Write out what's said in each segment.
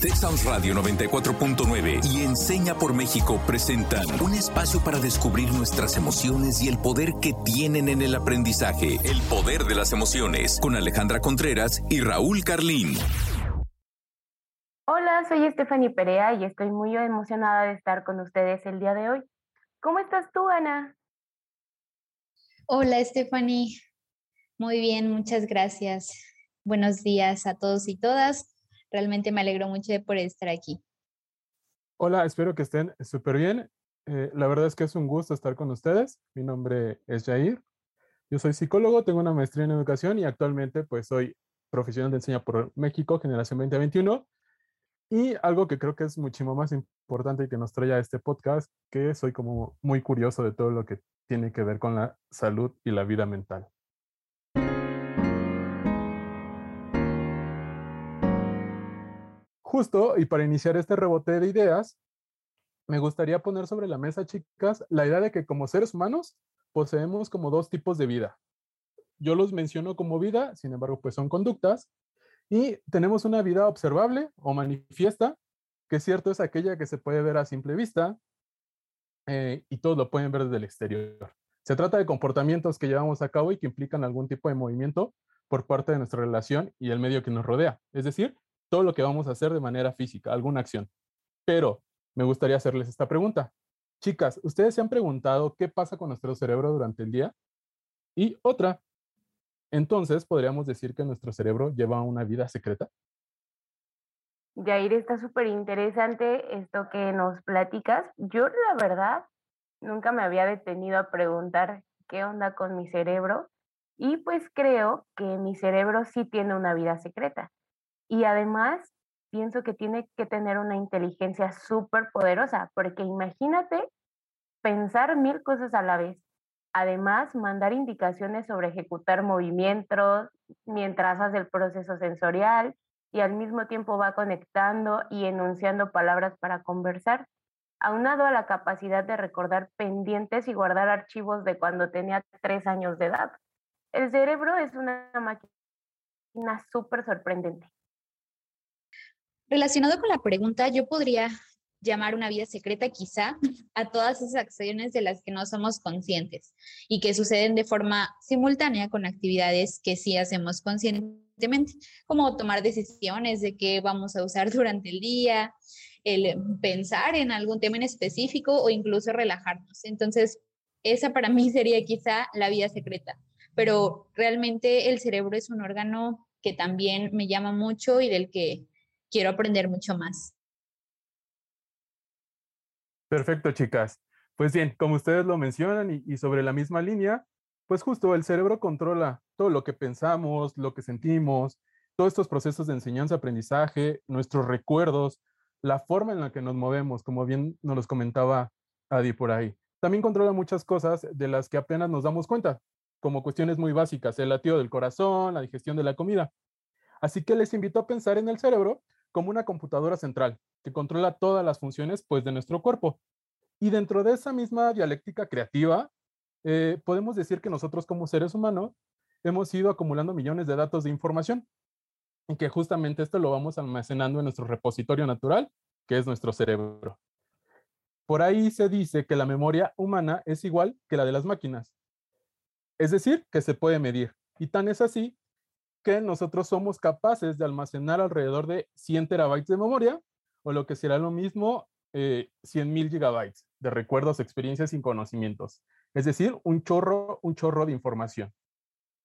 Texas Radio 94.9 y Enseña por México presentan un espacio para descubrir nuestras emociones y el poder que tienen en el aprendizaje. El poder de las emociones con Alejandra Contreras y Raúl Carlín. Hola, soy Stephanie Perea y estoy muy emocionada de estar con ustedes el día de hoy. ¿Cómo estás tú, Ana? Hola, Stephanie. Muy bien, muchas gracias. Buenos días a todos y todas. Realmente me alegro mucho de por estar aquí. Hola, espero que estén súper bien. Eh, la verdad es que es un gusto estar con ustedes. Mi nombre es Jair. Yo soy psicólogo, tengo una maestría en educación y actualmente pues soy profesional de enseña por México, generación 2021. Y algo que creo que es muchísimo más importante y que nos trae a este podcast, que soy como muy curioso de todo lo que tiene que ver con la salud y la vida mental. Justo, y para iniciar este rebote de ideas, me gustaría poner sobre la mesa, chicas, la idea de que como seres humanos poseemos como dos tipos de vida. Yo los menciono como vida, sin embargo, pues son conductas, y tenemos una vida observable o manifiesta, que cierto es aquella que se puede ver a simple vista eh, y todos lo pueden ver desde el exterior. Se trata de comportamientos que llevamos a cabo y que implican algún tipo de movimiento por parte de nuestra relación y el medio que nos rodea. Es decir, todo lo que vamos a hacer de manera física, alguna acción. Pero me gustaría hacerles esta pregunta. Chicas, ¿ustedes se han preguntado qué pasa con nuestro cerebro durante el día? Y otra, entonces podríamos decir que nuestro cerebro lleva una vida secreta. Yair, está súper interesante esto que nos platicas. Yo, la verdad, nunca me había detenido a preguntar qué onda con mi cerebro y pues creo que mi cerebro sí tiene una vida secreta. Y además, pienso que tiene que tener una inteligencia súper poderosa, porque imagínate pensar mil cosas a la vez. Además, mandar indicaciones sobre ejecutar movimientos mientras hace el proceso sensorial y al mismo tiempo va conectando y enunciando palabras para conversar, aunado a la capacidad de recordar pendientes y guardar archivos de cuando tenía tres años de edad. El cerebro es una máquina súper sorprendente. Relacionado con la pregunta, yo podría llamar una vida secreta quizá a todas esas acciones de las que no somos conscientes y que suceden de forma simultánea con actividades que sí hacemos conscientemente, como tomar decisiones de qué vamos a usar durante el día, el pensar en algún tema en específico o incluso relajarnos. Entonces, esa para mí sería quizá la vida secreta, pero realmente el cerebro es un órgano que también me llama mucho y del que quiero aprender mucho más. Perfecto, chicas. Pues bien, como ustedes lo mencionan y, sobre la misma línea, pues justo el cerebro controla todo lo que pensamos, lo que sentimos, todos estos procesos de enseñanza-aprendizaje, nuestros recuerdos, la forma en la que nos movemos, como bien nos los comentaba Adi por ahí. También controla muchas cosas de las que apenas nos damos cuenta, como cuestiones muy básicas, el latido del corazón, la digestión de la comida. Así que les invito a pensar en el cerebro como una computadora central que controla todas las funciones pues, de nuestro cuerpo. Y dentro de esa misma dialéctica creativa, eh, podemos decir que nosotros como seres humanos hemos ido acumulando millones de datos de información y que justamente esto lo vamos almacenando en nuestro repositorio natural, que es nuestro cerebro. Por ahí se dice que la memoria humana es igual que la de las máquinas. Es decir, que se puede medir. Y tan es así que nosotros somos capaces de almacenar alrededor de 100 terabytes de memoria, o lo que será lo mismo, eh, 100 mil gigabytes de recuerdos, experiencias y conocimientos. Es decir, un chorro, un chorro de información.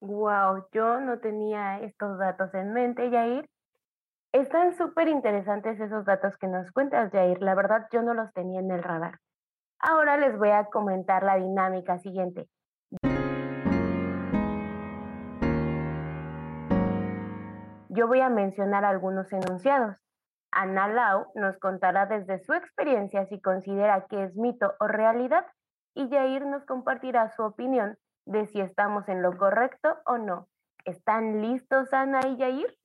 Wow, yo no tenía estos datos en mente, Yair. Están súper interesantes esos datos que nos cuentas, Jair. La verdad, yo no los tenía en el radar. Ahora les voy a comentar la dinámica siguiente. Yo voy a mencionar algunos enunciados. Ana Lau nos contará desde su experiencia si considera que es mito o realidad y Jair nos compartirá su opinión de si estamos en lo correcto o no. ¿Están listos, Ana y Jair?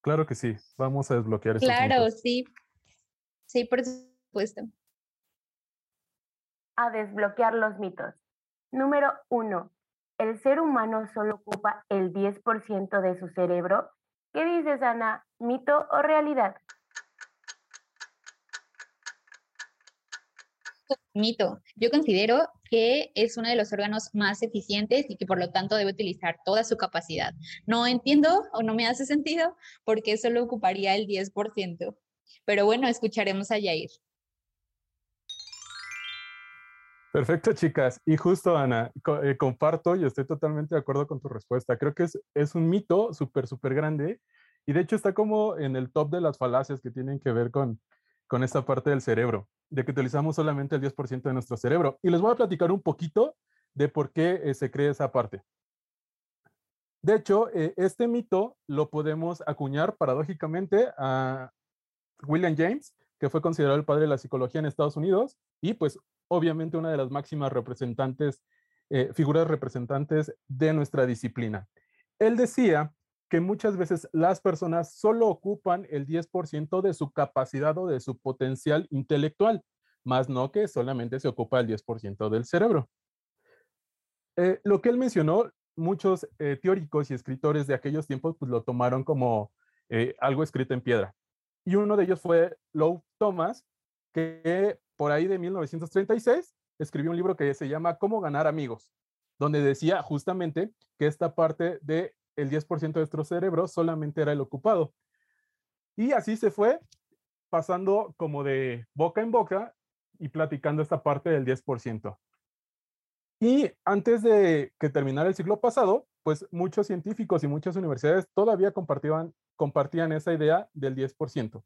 Claro que sí. Vamos a desbloquear esos Claro, sí. Sí, por supuesto. A desbloquear los mitos. Número uno el ser humano solo ocupa el 10% de su cerebro. ¿Qué dices, Ana? ¿Mito o realidad? Mito. Yo considero que es uno de los órganos más eficientes y que por lo tanto debe utilizar toda su capacidad. No entiendo o no me hace sentido porque solo ocuparía el 10%. Pero bueno, escucharemos a Yair. Perfecto, chicas. Y justo, Ana, eh, comparto y estoy totalmente de acuerdo con tu respuesta. Creo que es, un mito súper, súper grande y de hecho está como en el top de las falacias que tienen que ver con, con esta parte del cerebro, de que utilizamos solamente el 10% de nuestro cerebro. Y les voy a platicar un poquito de por qué eh, se cree esa parte. De hecho, eh, este mito lo podemos acuñar paradójicamente a William James, que fue considerado el padre de la psicología en Estados Unidos y pues obviamente una de las máximas eh, figuras representantes de nuestra disciplina. Él decía que muchas veces las personas solo ocupan el 10% de su capacidad o de su potencial intelectual, más no que solamente se ocupa el 10% del cerebro. Eh, lo que él mencionó, muchos eh, teóricos y escritores de aquellos tiempos pues, lo tomaron como algo escrito en piedra. Y uno de ellos fue Lou Thomas, que por ahí de 1936 escribió un libro que se llama Cómo ganar amigos, donde decía justamente que esta parte del el 10% de nuestro cerebro solamente era el ocupado. Y así se fue pasando como de boca en boca y platicando esta parte del 10%. Y antes de que terminara el siglo pasado, pues muchos científicos y muchas universidades todavía compartían, esa idea del 10%.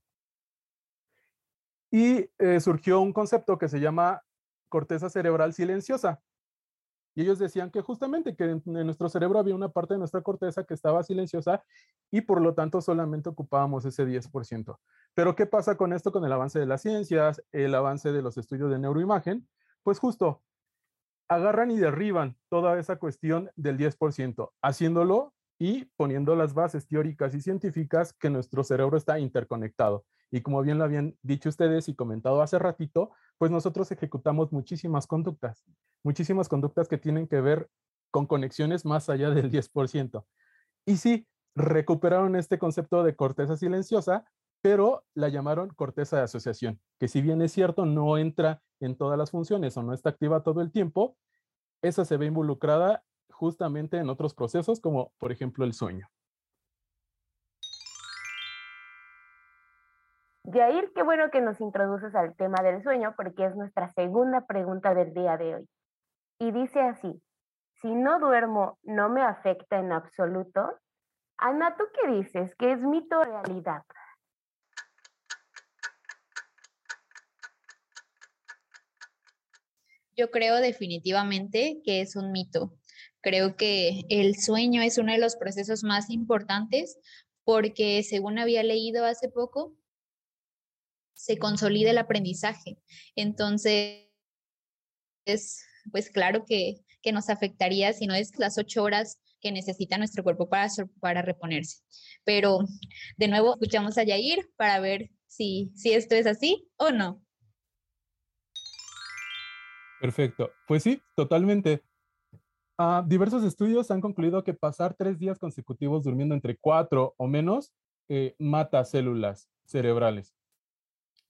Y eh, surgió un concepto que se llama corteza cerebral silenciosa. Y ellos decían que justamente que en, nuestro cerebro había una parte de nuestra corteza que estaba silenciosa y por lo tanto solamente ocupábamos ese 10%. Pero ¿qué pasa con esto, con el avance de las ciencias, el avance de los estudios de neuroimagen? Pues justo, agarran y derriban toda esa cuestión del 10%, haciéndolo y poniendo las bases teóricas y científicas que nuestro cerebro está interconectado. Y como bien lo habían dicho ustedes y comentado hace ratito, pues nosotros ejecutamos muchísimas conductas, muchísimas conductas que tienen que ver con conexiones más allá del 10%. Y sí, recuperaron este concepto de corteza silenciosa, pero la llamaron corteza de asociación, que si bien es cierto, no entra en todas las funciones o no está activa todo el tiempo, esa se ve involucrada justamente en otros procesos como por ejemplo el sueño. Jair, qué bueno que nos introduces al tema del sueño porque es nuestra segunda pregunta del día de hoy. Y dice así, si no duermo, ¿no me afecta en absoluto? Ana, ¿tú qué dices? ¿Qué es mito o realidad? Yo creo definitivamente que es un mito. Creo que el sueño es uno de los procesos más importantes porque, según había leído hace poco, se consolida el aprendizaje. Entonces, pues claro que, nos afectaría si no es las ocho horas que necesita nuestro cuerpo para, para reponerse. Pero de nuevo escuchamos a Yair para ver si, si esto es así o no. Perfecto. Pues sí, totalmente. Ah, diversos estudios han concluido que pasar tres días consecutivos durmiendo entre cuatro o menos eh, mata células cerebrales.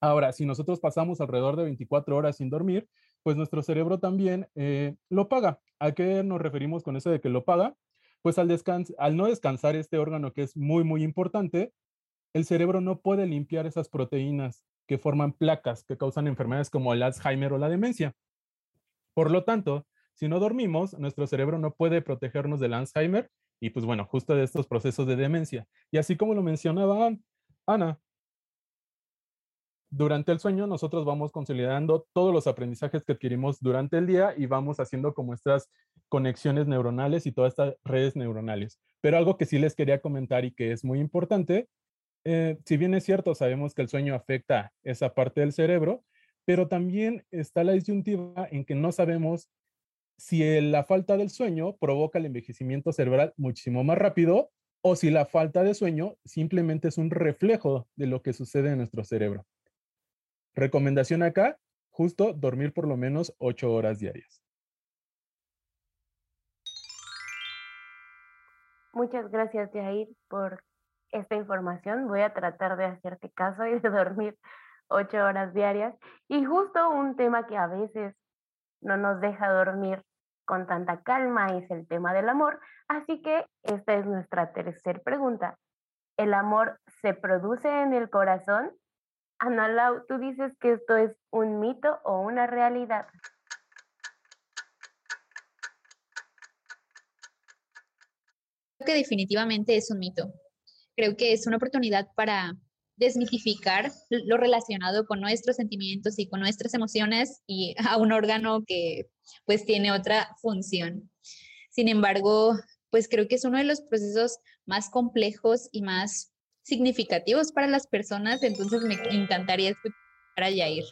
Ahora, si nosotros pasamos alrededor de 24 horas sin dormir, pues nuestro cerebro también eh, lo paga. ¿A qué nos referimos con eso de que lo paga? Pues al, al no descansar este órgano que es muy, muy importante, el cerebro no puede limpiar esas proteínas que forman placas que causan enfermedades como el Alzheimer o la demencia. Por lo tanto, si no dormimos, nuestro cerebro no puede protegernos del Alzheimer y pues bueno, justo de estos procesos de demencia. Y así como lo mencionaba Ana, durante el sueño nosotros vamos consolidando todos los aprendizajes que adquirimos durante el día y vamos haciendo como estas conexiones neuronales y todas estas redes neuronales. Pero algo que sí les quería comentar y que es muy importante, eh, si bien es cierto, sabemos que el sueño afecta esa parte del cerebro, pero también está la disyuntiva en que no sabemos si la falta del sueño provoca el envejecimiento cerebral muchísimo más rápido o si la falta de sueño simplemente es un reflejo de lo que sucede en nuestro cerebro. Recomendación acá, justo dormir por lo menos ocho horas diarias. Muchas gracias, Jair, por esta información. Voy a tratar de hacerte caso y de dormir ocho horas diarias. Y justo un tema que a veces no nos deja dormir con tanta calma es el tema del amor. Así que esta es nuestra tercera pregunta. ¿El amor se produce en el corazón? Ana Lau, tú dices que esto es un mito o una realidad. Creo que definitivamente es un mito. Creo que es una oportunidad para desmitificar lo relacionado con nuestros sentimientos y con nuestras emociones y a un órgano que pues tiene otra función. Sin embargo, pues creo que es uno de los procesos más complejos y más significativos para las personas, entonces me encantaría escuchar a Yair.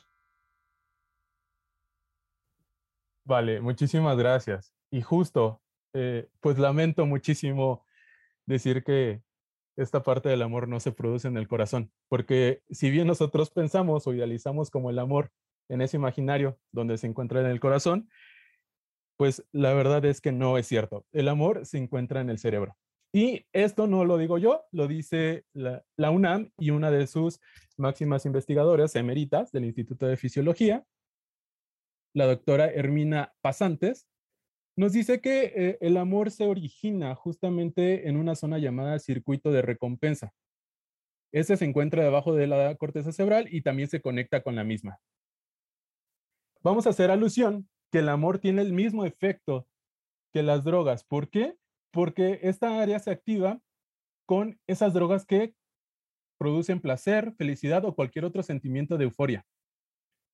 Vale, muchísimas gracias. Y justo, eh, pues lamento muchísimo decir que esta parte del amor no se produce en el corazón, porque si bien nosotros pensamos o idealizamos como el amor en ese imaginario donde se encuentra en el corazón, pues la verdad es que no es cierto. El amor se encuentra en el cerebro. Y esto no lo digo yo, lo dice la, UNAM y una de sus máximas investigadoras emeritas del Instituto de Fisiología, la doctora Hermina Pasantes, nos dice que eh, el amor se origina justamente en una zona llamada circuito de recompensa. Ese se encuentra debajo de la corteza cerebral y también se conecta con la misma. Vamos a hacer alusión que el amor tiene el mismo efecto que las drogas. ¿Por qué? Porque esta área se activa con esas drogas que producen placer, felicidad o cualquier otro sentimiento de euforia.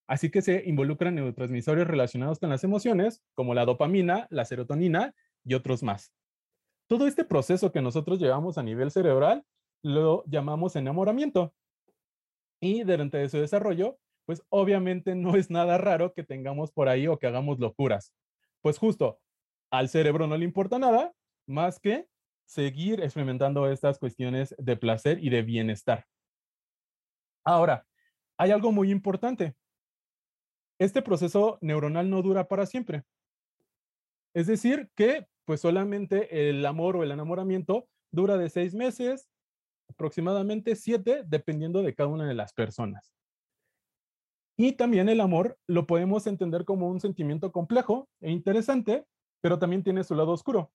Así que se involucran neurotransmisores relacionados con las emociones, como la dopamina, la serotonina y otros más. Todo este proceso que nosotros llevamos a nivel cerebral lo llamamos enamoramiento. Y durante su desarrollo, pues obviamente no es nada raro que tengamos por ahí o que hagamos locuras. Pues justo, al cerebro no le importa nada más que seguir experimentando estas cuestiones de placer y de bienestar. Ahora, hay algo muy importante este proceso neuronal no dura para siempre. Es decir, que pues solamente el amor o el enamoramiento dura de seis meses, aproximadamente siete, dependiendo de cada una de las personas. Y también el amor lo podemos entender como un sentimiento complejo e interesante, pero también tiene su lado oscuro,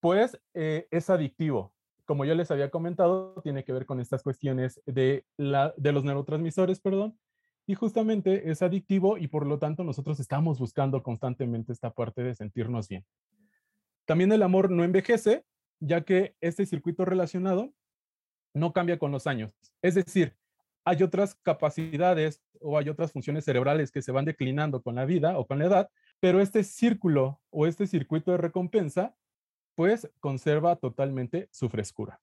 pues eh, es adictivo. Como yo les había comentado, tiene que ver con estas cuestiones de, de los neurotransmisores, perdón, y justamente es adictivo y por lo tanto nosotros estamos buscando constantemente esta parte de sentirnos bien. También el amor no envejece, ya que este circuito relacionado no cambia con los años. Es decir, hay otras capacidades o hay otras funciones cerebrales que se van declinando con la vida o con la edad, pero este círculo o este circuito de recompensa pues conserva totalmente su frescura.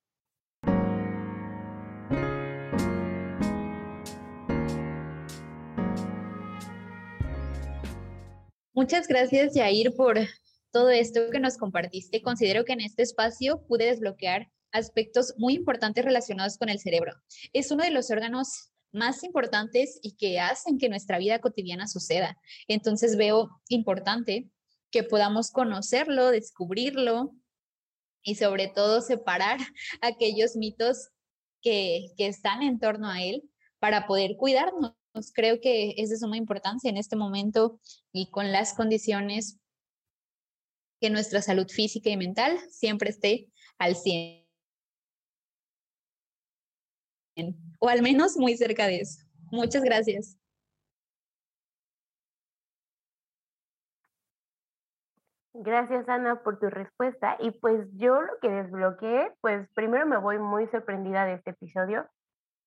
Muchas gracias, Jair, por todo esto que nos compartiste. Considero que en este espacio pude desbloquear aspectos muy importantes relacionados con el cerebro. Es uno de los órganos más importantes y que hacen que nuestra vida cotidiana suceda. Entonces veo importante que podamos conocerlo, descubrirlo y sobre todo separar aquellos mitos que, que están en torno a él para poder cuidarnos Creo que es de suma importancia en este momento y con las condiciones que nuestra salud física y mental siempre esté al 100. O al menos muy cerca de eso. Muchas gracias. Gracias, Ana, por tu respuesta. Y pues yo lo que desbloqueé, pues primero me voy muy sorprendida de este episodio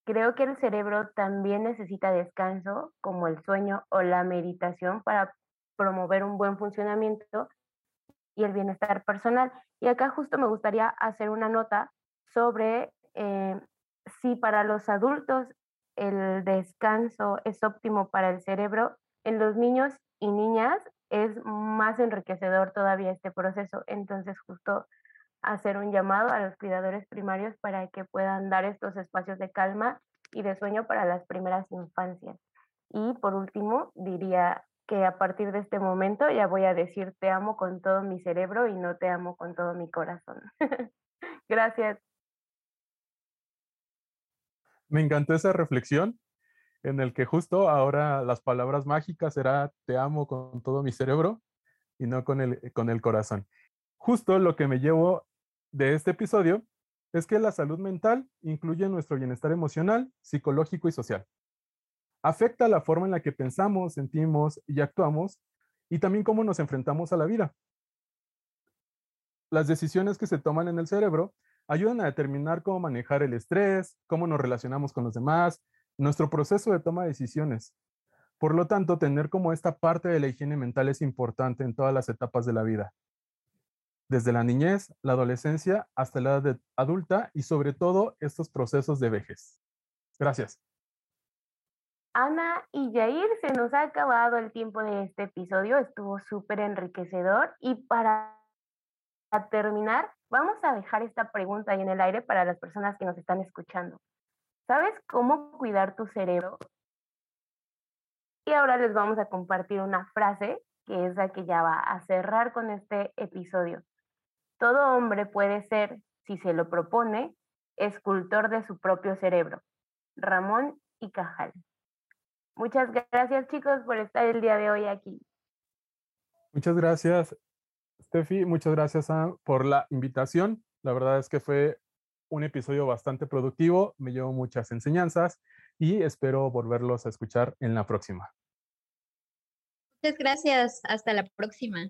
Creo que el cerebro también necesita descanso, como el sueño o la meditación, para promover un buen funcionamiento y el bienestar personal. Y acá justo me gustaría hacer una nota sobre eh, si para los adultos el descanso es óptimo para el cerebro, en los niños y niñas es más enriquecedor todavía este proceso. Entonces, justo hacer un llamado a los cuidadores primarios para que puedan dar estos espacios de calma y de sueño para las primeras infancias. Y por último, diría que a partir de este momento ya voy a decir te amo con todo mi cerebro y no te amo con todo mi corazón. Gracias. Me encantó esa reflexión en el que justo ahora las palabras mágicas será te amo con todo mi cerebro y no con el, con el corazón. Justo lo que me llevo de este episodio es que la salud mental incluye nuestro bienestar emocional, psicológico y social. Afecta la forma en la que pensamos, sentimos y actuamos y también cómo nos enfrentamos a la vida. Las decisiones que se toman en el cerebro ayudan a determinar cómo manejar el estrés, cómo nos relacionamos con los demás, nuestro proceso de toma de decisiones. Por lo tanto, tener como esta parte de la higiene mental es importante en todas las etapas de la vida, desde la niñez, la adolescencia, hasta la edad adulta y sobre todo estos procesos de vejez. Gracias. Ana y Jair, se nos ha acabado el tiempo de este episodio, estuvo súper enriquecedor y para terminar, vamos a dejar esta pregunta ahí en el aire para las personas que nos están escuchando. ¿Sabes cómo cuidar tu cerebro? Y ahora les vamos a compartir una frase que es la que ya va a cerrar con este episodio. Todo hombre puede ser, si se lo propone, escultor de su propio cerebro. Ramón y Cajal. Muchas gracias chicos por estar el día de hoy aquí. Muchas gracias, Steffi. Muchas gracias por la invitación. La verdad es que fue un episodio bastante productivo, me llevo muchas enseñanzas y espero volverlos a escuchar en la próxima. Muchas gracias. Hasta la próxima.